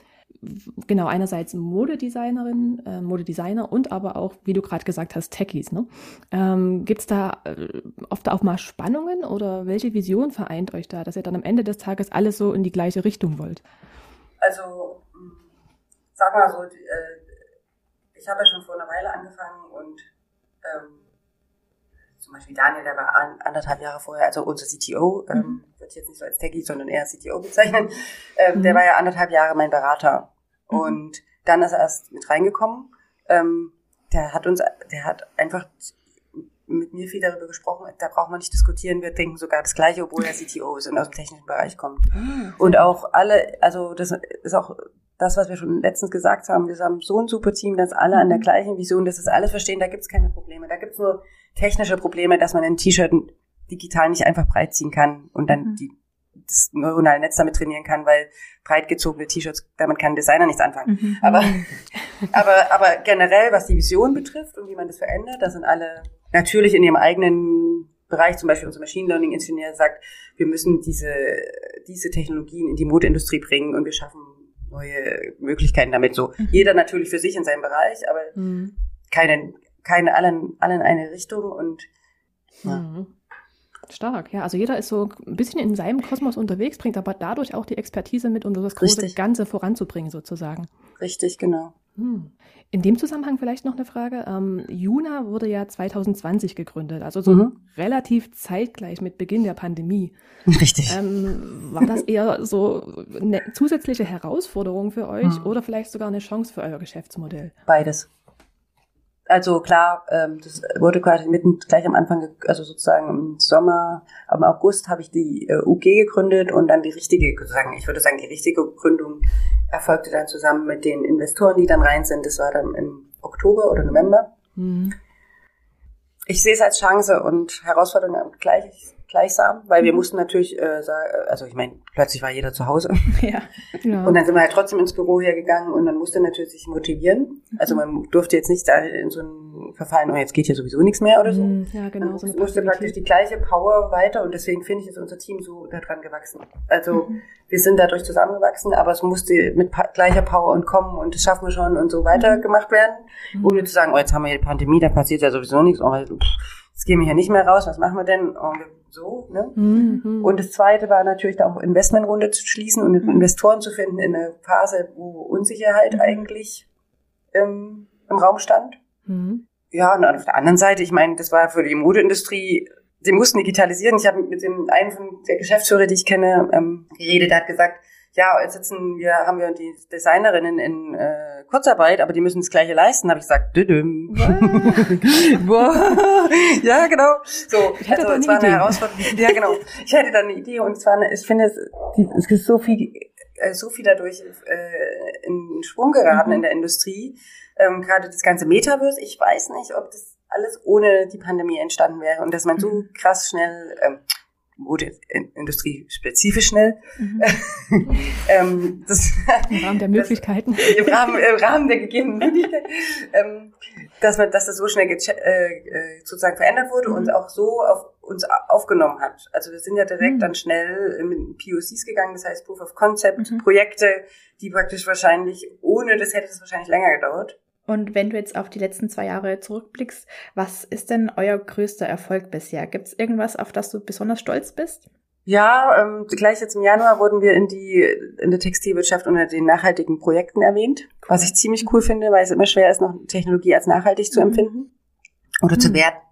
genau, einerseits Modedesignerin, äh, Modedesigner und aber auch, wie du gerade gesagt hast, Techies. Ne? Ähm, Gibt es da äh, oft auch mal Spannungen oder welche Vision vereint euch da, dass ihr dann am Ende des Tages alles so in die gleiche Richtung wollt? Also, hm, sag mal so, äh, ich habe ja schon vor einer Weile angefangen und ähm, zum Beispiel Daniel, der war anderthalb Jahre vorher, also unser CTO, ähm, mhm. wird jetzt nicht so als Techie, sondern eher CTO bezeichnen, ähm, mhm. der war ja anderthalb Jahre mein Berater. Mhm. Und dann ist er erst mit reingekommen. Ähm, der hat uns, der hat einfach mit mir viel darüber gesprochen, da braucht man nicht diskutieren, wir denken sogar das Gleiche, obwohl er CTO ist und aus dem technischen Bereich kommt. Ah, und auch alle, also das ist auch das, was wir schon letztens gesagt haben, wir haben so ein super Team, dass alle an der mhm. gleichen Vision, dass das alles verstehen, da gibt's keine Probleme. Da gibt's nur technische Probleme, dass man ein T-Shirt digital nicht einfach breit ziehen kann und dann mhm. die, das neuronale Netz damit trainieren kann, weil breit gezogene T-Shirts, damit kann ein Designer nichts anfangen. Mhm. Aber, aber, aber generell, was die Vision betrifft und wie man das verändert, da sind alle natürlich in ihrem eigenen Bereich, zum Beispiel unser Machine Learning Ingenieur sagt, wir müssen diese, diese Technologien in die Modeindustrie bringen und wir schaffen neue Möglichkeiten damit. So mhm. jeder natürlich für sich in seinem Bereich, aber mhm. keine, keine allen, allen eine Richtung und ja. Mhm. Stark, ja. Also jeder ist so ein bisschen in seinem Kosmos unterwegs, bringt aber dadurch auch die Expertise mit, um das große Richtig. Ganze voranzubringen, sozusagen. Richtig, genau. Hm. In dem Zusammenhang vielleicht noch eine Frage. Ähm, Juna wurde ja 2020 gegründet, also so mhm. relativ zeitgleich mit Beginn der Pandemie. Richtig. Ähm, war das eher so eine zusätzliche Herausforderung für euch mhm. oder vielleicht sogar eine Chance für euer Geschäftsmodell? Beides. Also klar, ähm, das wurde quasi mitten gleich am Anfang, also sozusagen im Sommer, im August habe ich die äh, UG gegründet und dann die richtige, sozusagen, ich würde sagen, die richtige Gründung erfolgte dann zusammen mit den Investoren, die dann rein sind. Das war dann im Oktober oder November. Mhm. Ich sehe es als Chance und Herausforderung gleich, gleichsam, weil wir mhm. mussten natürlich äh, sagen, also ich meine, plötzlich war jeder zu Hause. Ja, genau. Und dann sind wir halt trotzdem ins Büro hergegangen und dann musste natürlich sich motivieren. Also mhm. man durfte jetzt nicht da in so ein Verfallen, oh, jetzt geht hier sowieso nichts mehr oder so. Mhm, ja, genau. Man so musste praktisch die gleiche Power weiter und deswegen finde ich, ist unser Team so daran gewachsen. Also mhm. wir sind dadurch zusammengewachsen, aber es musste mit gleicher Power und kommen und das schaffen wir schon und so weiter mhm. gemacht werden, mhm. ohne zu sagen, oh, jetzt haben wir die Pandemie, da passiert ja sowieso nichts, oh, jetzt gehen wir hier nicht mehr raus, was machen wir denn? Oh, wir so. Ne? Mhm. Und das Zweite war natürlich da auch Investmentrunde zu schließen und mhm. Investoren zu finden in einer Phase, wo Unsicherheit mhm. eigentlich im, im Raum stand. Mhm. Ja, und auf der anderen Seite, ich meine, das war für die Modeindustrie, sie mussten digitalisieren. Ich habe mit dem einen von der Geschäftsführer, die ich kenne, ähm, geredet, der hat gesagt, ja, jetzt sitzen wir, haben wir die Designerinnen in äh, Kurzarbeit, aber die müssen das Gleiche leisten. Habe ich gesagt, düdüm. ja, genau. So, ich also es war eine Idee. Herausforderung. Ja, genau. Ich hätte dann eine Idee und zwar, eine, ich finde, es, es ist so viel äh, so viel dadurch äh, in Schwung geraten mhm. in der Industrie. Ähm, Gerade das ganze Metaverse, ich weiß nicht, ob das alles ohne die Pandemie entstanden wäre und dass man so mhm. krass schnell, ähm, Modeindustrie spezifisch schnell. Mhm. ähm, das, Im Rahmen der Möglichkeiten. Das, im, Rahmen, Im Rahmen der gegebenen Möglichkeiten. Ähm, dass man, dass das so schnell äh, äh, sozusagen verändert wurde mhm. und auch so auf uns aufgenommen hat. Also wir sind ja direkt mhm. dann schnell in POCs gegangen, das heißt Proof of Concept, mhm. Projekte, die praktisch wahrscheinlich, ohne das hätte es wahrscheinlich länger gedauert. Und wenn du jetzt auf die letzten zwei Jahre zurückblickst, was ist denn euer größter Erfolg bisher? Gibt es irgendwas, auf das du besonders stolz bist? Ja, ähm, gleich jetzt im Januar wurden wir in die in der Textilwirtschaft unter den nachhaltigen Projekten erwähnt, was ich ziemlich cool finde, weil es immer schwer ist, noch Technologie als nachhaltig zu mhm. empfinden oder mhm. zu werten.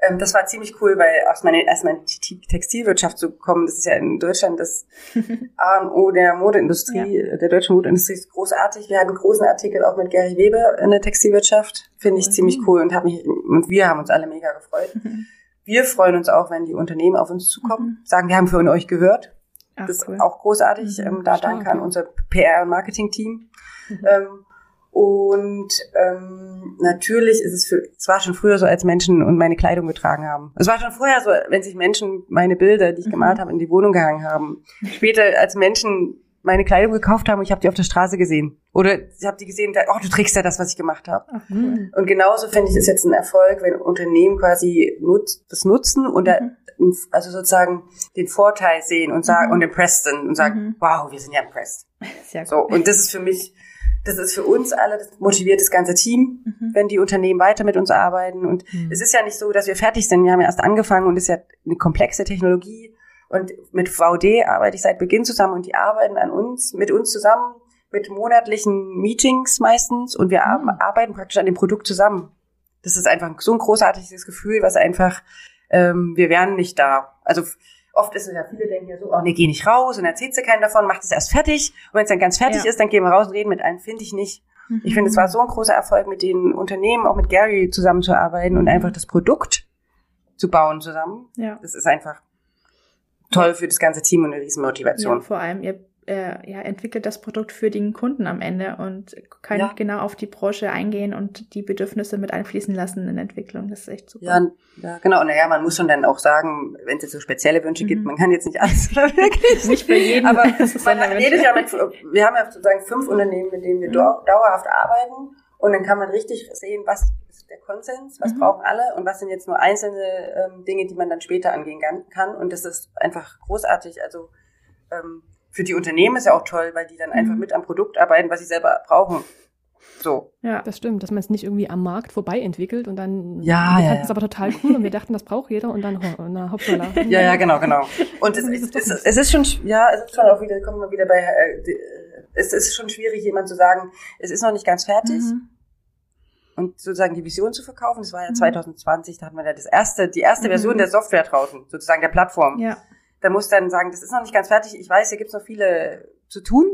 Ähm, das war ziemlich cool, weil aus meiner erstmal in die Textilwirtschaft zu kommen, das ist ja in Deutschland das A und O der Modeindustrie, ja. der deutschen Modeindustrie ist großartig. Wir hatten einen großen Artikel auch mit Gary Weber in der Textilwirtschaft, finde ich mhm. ziemlich cool und habe mich und wir haben uns alle mega gefreut. Mhm. Wir freuen uns auch, wenn die Unternehmen auf uns zukommen, mhm. sagen, wir haben von euch gehört. Ach, das ist auch großartig. Mhm. Ähm, da danke an unser PR- und Marketing-Team. Mhm. Ähm, und ähm, natürlich ist es für, es war schon früher so, als Menschen und meine Kleidung getragen haben. Es war schon vorher so, wenn sich Menschen meine Bilder, die ich mhm. gemalt habe, in die Wohnung gehangen haben. Später, als Menschen meine Kleidung gekauft haben und ich habe die auf der Straße gesehen. Oder ich habe die gesehen, da, oh, du trägst ja das, was ich gemacht habe. Cool. Und genauso finde ich es jetzt ein Erfolg, wenn Unternehmen quasi nutz, das nutzen und da, mhm. also sozusagen den Vorteil sehen und sagen mhm. und impressed sind und sagen, mhm. wow, wir sind ja impressed. Sehr gut. So und das ist für mich das ist für uns alle, das motiviert das ganze Team, mhm. wenn die Unternehmen weiter mit uns arbeiten. Und mhm. es ist ja nicht so, dass wir fertig sind. Wir haben ja erst angefangen und es ist ja eine komplexe Technologie. Und mit VD arbeite ich seit Beginn zusammen und die arbeiten an uns, mit uns zusammen, mit monatlichen Meetings meistens und wir mhm. arbeiten praktisch an dem Produkt zusammen. Das ist einfach so ein großartiges Gefühl, was einfach, ähm, wir wären nicht da. Also oft ist es ja, viele denken ja so, oh nee, geh nicht raus und erzählst dir keinen davon, mach das erst fertig. Und wenn es dann ganz fertig ja. ist, dann gehen wir raus und reden mit allen, finde ich nicht. Mhm. Ich finde, es war so ein großer Erfolg, mit den Unternehmen, auch mit Gary zusammenzuarbeiten und einfach das Produkt zu bauen zusammen. Ja. Das ist einfach toll für das ganze Team und eine Riesenmotivation. Ja, vor allem, ihr äh, ja, entwickelt das Produkt für den Kunden am Ende und kann ja. genau auf die Branche eingehen und die Bedürfnisse mit einfließen lassen in Entwicklung. Das ist echt super. Ja, ja genau. Naja, man muss schon dann auch sagen, wenn es jetzt so spezielle Wünsche mhm. gibt, man kann jetzt nicht alles wirklich. nicht für jeden. Aber jedes Jahr mit, wir haben ja sozusagen fünf Unternehmen, mit denen wir mhm. dauerhaft arbeiten und dann kann man richtig sehen, was ist der Konsens, was mhm. brauchen alle und was sind jetzt nur einzelne ähm, Dinge, die man dann später angehen kann. Und das ist einfach großartig. Also ähm, für die Unternehmen ist ja auch toll, weil die dann einfach mhm. mit am Produkt arbeiten, was sie selber brauchen. So. Ja, das stimmt, dass man es nicht irgendwie am Markt vorbei entwickelt und dann ja, wir ja, fanden es aber total cool und wir dachten, das braucht jeder und dann oh, na, hoppala. ja, ja, genau, genau. Und es, es, es, es, ist schon, ja, es ist schon auch wieder, kommen wir wieder bei, äh, es ist schon schwierig, jemand zu sagen, es ist noch nicht ganz fertig. Mhm. Und sozusagen die Vision zu verkaufen, das war ja mhm. 2020, da hatten wir ja das erste, die erste Version mhm. der Software draußen, sozusagen der Plattform. Ja da muss dann sagen, das ist noch nicht ganz fertig, ich weiß, hier gibt's noch viele zu tun,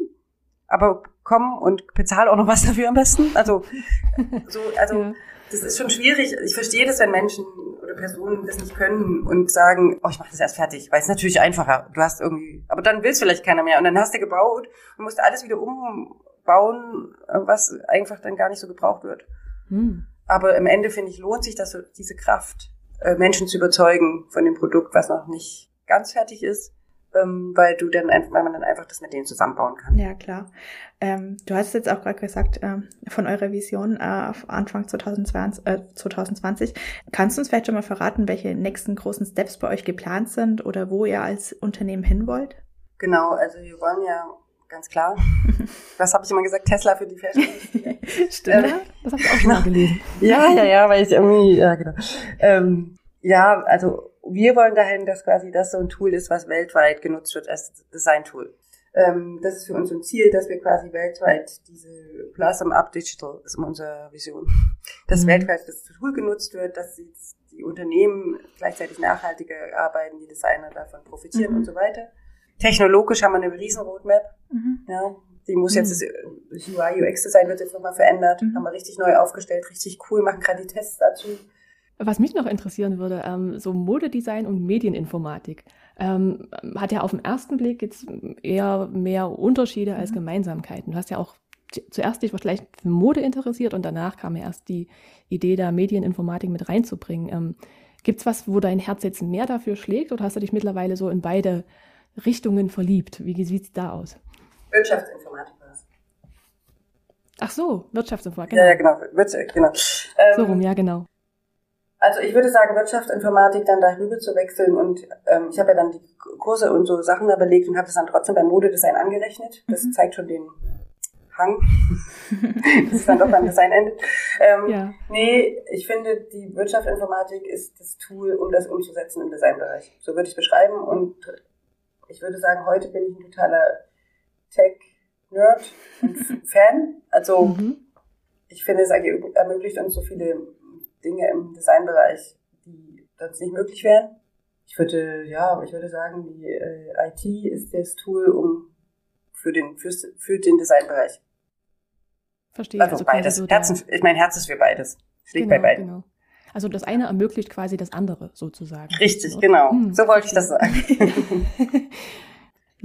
aber komm und bezahl auch noch was dafür am besten. Also, so, also ja. das ist schon schwierig. Ich verstehe das, wenn Menschen oder Personen das nicht können und sagen, oh, ich mache das erst fertig, weil es natürlich einfacher. Du hast irgendwie, aber dann willst vielleicht keiner mehr und dann hast du gebaut und musst alles wieder umbauen, was einfach dann gar nicht so gebraucht wird. Hm. Aber im Ende finde ich lohnt sich das diese Kraft, äh, Menschen zu überzeugen von dem Produkt, was noch nicht ganz fertig ist, ähm, weil du dann einfach, weil man dann einfach das mit denen zusammenbauen kann. Ja, klar. Ähm, du hast jetzt auch gerade gesagt, ähm, von eurer Vision äh, auf Anfang 2020, äh, 2020. Kannst du uns vielleicht schon mal verraten, welche nächsten großen Steps bei euch geplant sind oder wo ihr als Unternehmen hin wollt? Genau, also wir wollen ja ganz klar. Was habe ich immer gesagt? Tesla für die Fashion. Stimmt. Ähm, das habe ich auch schon mal gelesen. ja, ja, ja, weil ich irgendwie, ja, genau. Ähm, ja, also wir wollen dahin, dass quasi das so ein Tool ist, was weltweit genutzt wird als Design-Tool. Ähm, das ist für uns ein Ziel, dass wir quasi weltweit diese Blossom Up Digital ist unsere Vision, dass mhm. weltweit das Tool genutzt wird, dass die, die Unternehmen gleichzeitig nachhaltiger arbeiten, die Designer davon profitieren mhm. und so weiter. Technologisch haben wir eine riesen Roadmap. Mhm. Ja, die muss jetzt, mhm. das UI, UX Design wird jetzt nochmal verändert, mhm. haben wir richtig neu aufgestellt, richtig cool, machen gerade die Tests dazu Was mich noch interessieren würde, ähm, so Modedesign und Medieninformatik ähm, hat ja auf den ersten Blick jetzt eher mehr Unterschiede als mhm. Gemeinsamkeiten. Du hast ja auch zuerst dich vielleicht für Mode interessiert und danach kam ja erst die Idee, da Medieninformatik mit reinzubringen. Ähm, Gibt es was, wo dein Herz jetzt mehr dafür schlägt oder hast du dich mittlerweile so in beide Richtungen verliebt? Wie sieht es da aus? Wirtschaftsinformatik war es. Ach so, Wirtschaftsinformatik. Genau. Ja, ja, genau. Wirtschaft, genau. Ähm, so rum, ja, genau. Also ich würde sagen, Wirtschaftsinformatik dann darüber zu wechseln und ähm, ich habe ja dann die Kurse und so Sachen da belegt und habe das dann trotzdem beim Modedesign angerechnet. Das mhm. zeigt schon den Hang, dass es dann doch beim Design endet. Ähm, ja. Nee, ich finde, die Wirtschaftsinformatik ist das Tool, um das umzusetzen im Designbereich. So würde ich es beschreiben und ich würde sagen, heute bin ich ein totaler Tech-Nerd und Fan. Also mhm. ich finde, es ermöglicht uns so viele Dinge im Designbereich, die sonst nicht möglich wären. Ich würde, ja, ich würde sagen, die äh, IT ist das Tool, um für den, für, für den Designbereich. Verstehe. Also, also beides. So Herzen, ich mein Herz ist für beides. Schlägt genau, bei beiden. Genau. Also das eine ermöglicht quasi das andere sozusagen. Richtig, genau. Hm, so wollte ich das sagen.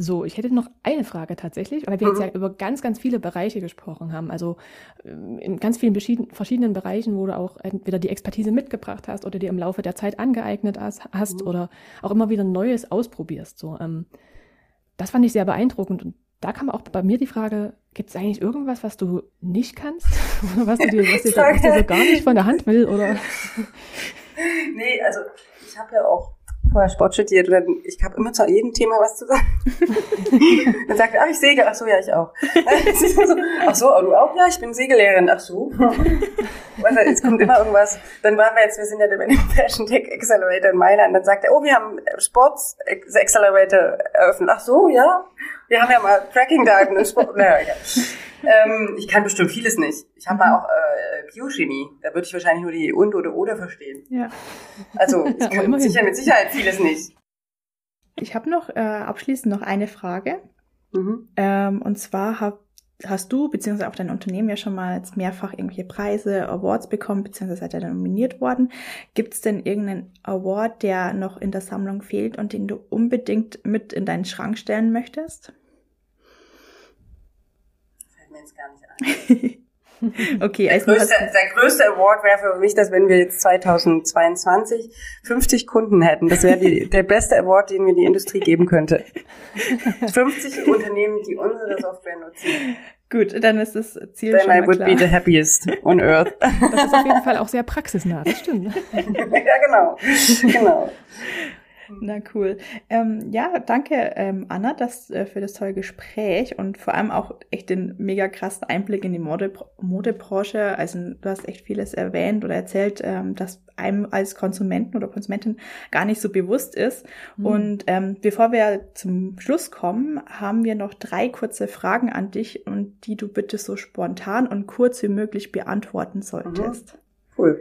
So, ich hätte noch eine Frage tatsächlich, weil wir mhm. jetzt ja über ganz, ganz viele Bereiche gesprochen haben. Also ähm, in ganz vielen verschiedenen Bereichen, wo du auch entweder die Expertise mitgebracht hast oder dir im Laufe der Zeit angeeignet hast, mhm. oder auch immer wieder Neues ausprobierst. So, ähm, das fand ich sehr beeindruckend. Und da kam auch bei mir die Frage, gibt es eigentlich irgendwas, was du nicht kannst? Oder was, du dir, was, dir, was dir so gar nicht von der Hand will? Oder? Nee, also ich habe ja auch vorher Sport studiert und ich habe immer zu jedem Thema was zu sagen. dann sagt er, ach, ich segel. Ach so, ja, ich auch. ach so, oh, du auch? Ja, ich bin Segellehrerin. Ach so. Du, es kommt immer irgendwas. Dann waren wir jetzt, wir sind ja der Fashion Tech Accelerator in Mailand. Dann sagt er, oh, wir haben Sports Accelerator eröffnet. Ach so, ja. Wir haben ja mal Tracking-Daten und Sport. Naja. Ähm, ich kann bestimmt vieles nicht. Ich habe mal auch äh, Biochemie. Da würde ich wahrscheinlich nur die und oder oder verstehen. Ja. Also ich kann sicher mit Sicherheit vieles nicht. Ich habe noch äh, abschließend noch eine Frage. Mhm. Ähm, und zwar hab, hast du beziehungsweise auch dein Unternehmen ja schon mal mehrfach irgendwelche Preise, Awards bekommen, beziehungsweise seid ihr dann nominiert worden. Gibt es denn irgendeinen Award, der noch in der Sammlung fehlt und den du unbedingt mit in deinen Schrank stellen möchtest? mir jetzt gar nicht ein. Okay, also der größte, der größte Award wäre für mich, dass wenn wir jetzt 2022 50 Kunden hätten, das wäre der beste Award, den mir die Industrie geben könnte. 50 Unternehmen, die unsere Software nutzen. Gut, dann ist das Ziel Then schon mal I would klar. be the happiest on earth. Das ist auf jeden Fall auch sehr praxisnah, das stimmt. ja, genau. genau. Na cool. Ähm, ja, danke ähm, Anna das, äh, für das tolle Gespräch und vor allem auch echt den mega krassen Einblick in die Mode, Modebranche. Also du hast echt vieles erwähnt oder erzählt, ähm, dass einem als Konsumenten oder Konsumentin gar nicht so bewusst ist. Mhm. Und ähm, bevor wir zum Schluss kommen, haben wir noch drei kurze Fragen an dich und die du bitte so spontan und kurz wie möglich beantworten solltest. Mhm. Cool.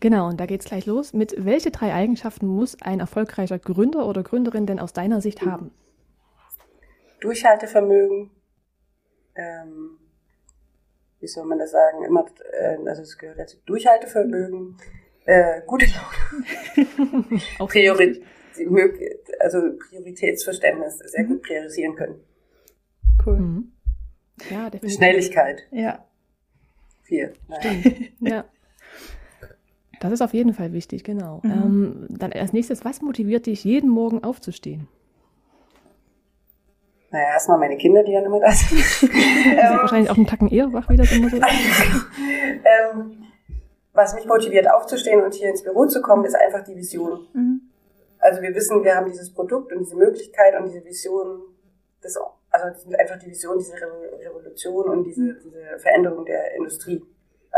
Genau, und da geht's gleich los. Mit welche drei Eigenschaften muss ein erfolgreicher Gründer oder Gründerin denn aus deiner Sicht haben? Durchhaltevermögen, ähm, wie soll man das sagen, immer, äh, also es gehört dazu, Durchhaltevermögen, äh, gute Laune, Priori also Prioritätsverständnis, sehr gut priorisieren können. Cool. Mhm. Ja, definitiv. Schnelligkeit. Ja. Vier. Stimmt. ja. Das ist auf jeden Fall wichtig, genau. Mhm. Ähm, dann als nächstes, was motiviert dich, jeden Morgen aufzustehen? Naja, erstmal meine Kinder, die dann immer da sind. sind ähm, wahrscheinlich auch einen Tacken eher wach, wie das immer so ist. ähm, was mich motiviert, aufzustehen und hier ins Büro zu kommen, ist einfach die Vision. Mhm. Also wir wissen, wir haben dieses Produkt und diese Möglichkeit und diese Vision, das, also einfach die Vision, diese Revolution und diese, diese Veränderung der Industrie.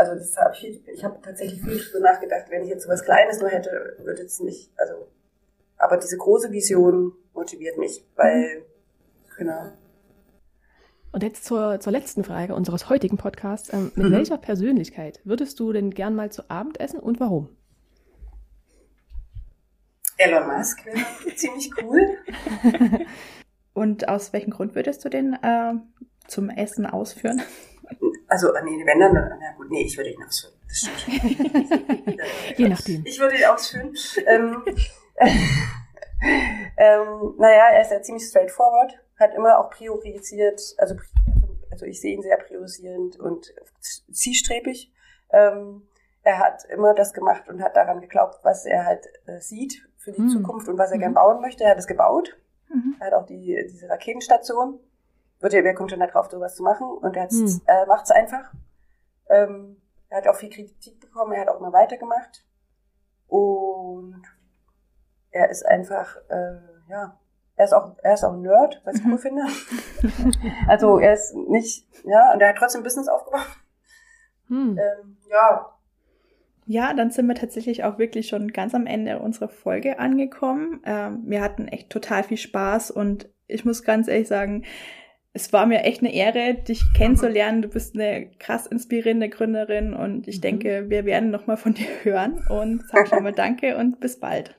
Also das habe ich, ich habe tatsächlich viel drüber nachgedacht, wenn ich jetzt so was Kleines nur hätte, würde es nicht, also, aber diese große Vision motiviert mich, weil, genau. Und jetzt zur, zur letzten Frage unseres heutigen Podcasts. Ähm, mit mhm. welcher Persönlichkeit würdest du denn gern mal zu Abend essen und warum? Elon Musk wäre ziemlich cool. und aus welchem Grund würdest du den äh, zum Essen ausführen? Also, nee, wenn dann, na gut, nee, ich würde ihn ausführen. Das stimmt. Je nachdem. Ich würde ihn ausführen. ähm, ähm, naja, er ist ja ziemlich straightforward, hat immer auch priorisiert, also, also ich sehe ihn sehr priorisierend und zielstrebig. Ähm, er hat immer das gemacht und hat daran geglaubt, was er halt äh, sieht für die mhm. Zukunft und was er mhm. gern bauen möchte. Er hat es gebaut. Mhm. Er hat auch die, diese Raketenstation. Wird ja, wer kommt schon da drauf, sowas zu machen? Und er, mhm. er macht es einfach. Ähm, er hat auch viel Kritik bekommen, er hat auch immer weitergemacht. Und er ist einfach, äh, ja, er ist auch, er ist auch ein Nerd, was ich cool mhm. finde. also er ist nicht, ja, und er hat trotzdem Business aufgebaut. Hm. Ähm, ja. Ja, dann sind wir tatsächlich auch wirklich schon ganz am Ende unserer Folge angekommen. Ähm, wir hatten echt total viel Spaß und ich muss ganz ehrlich sagen, es war mir echt eine Ehre, dich kennenzulernen. Du bist eine krass inspirierende Gründerin und ich mhm. denke, wir werden nochmal von dir hören und sag schon mal Danke und bis bald.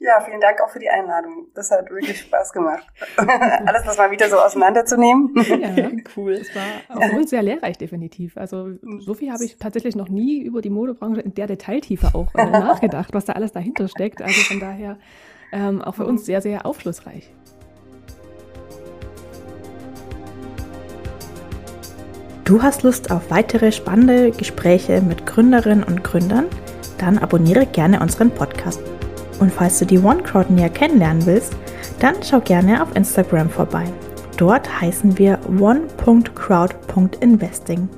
Ja, vielen Dank auch für die Einladung. Das hat wirklich Spaß gemacht. Alles, was mal wieder so auseinanderzunehmen. Ja, cool. Es war auch sehr lehrreich, definitiv. Also so viel habe ich tatsächlich noch nie über die Modebranche in der Detailtiefe auch äh, nachgedacht, was da alles dahinter steckt. Also von daher ähm, auch für uns sehr, sehr aufschlussreich. Du hast Lust auf weitere spannende Gespräche mit Gründerinnen und Gründern? Dann abonniere gerne unseren Podcast. Und falls du die OneCrowd näher kennenlernen willst, dann schau gerne auf Instagram vorbei. Dort heißen wir one.crowd.investing.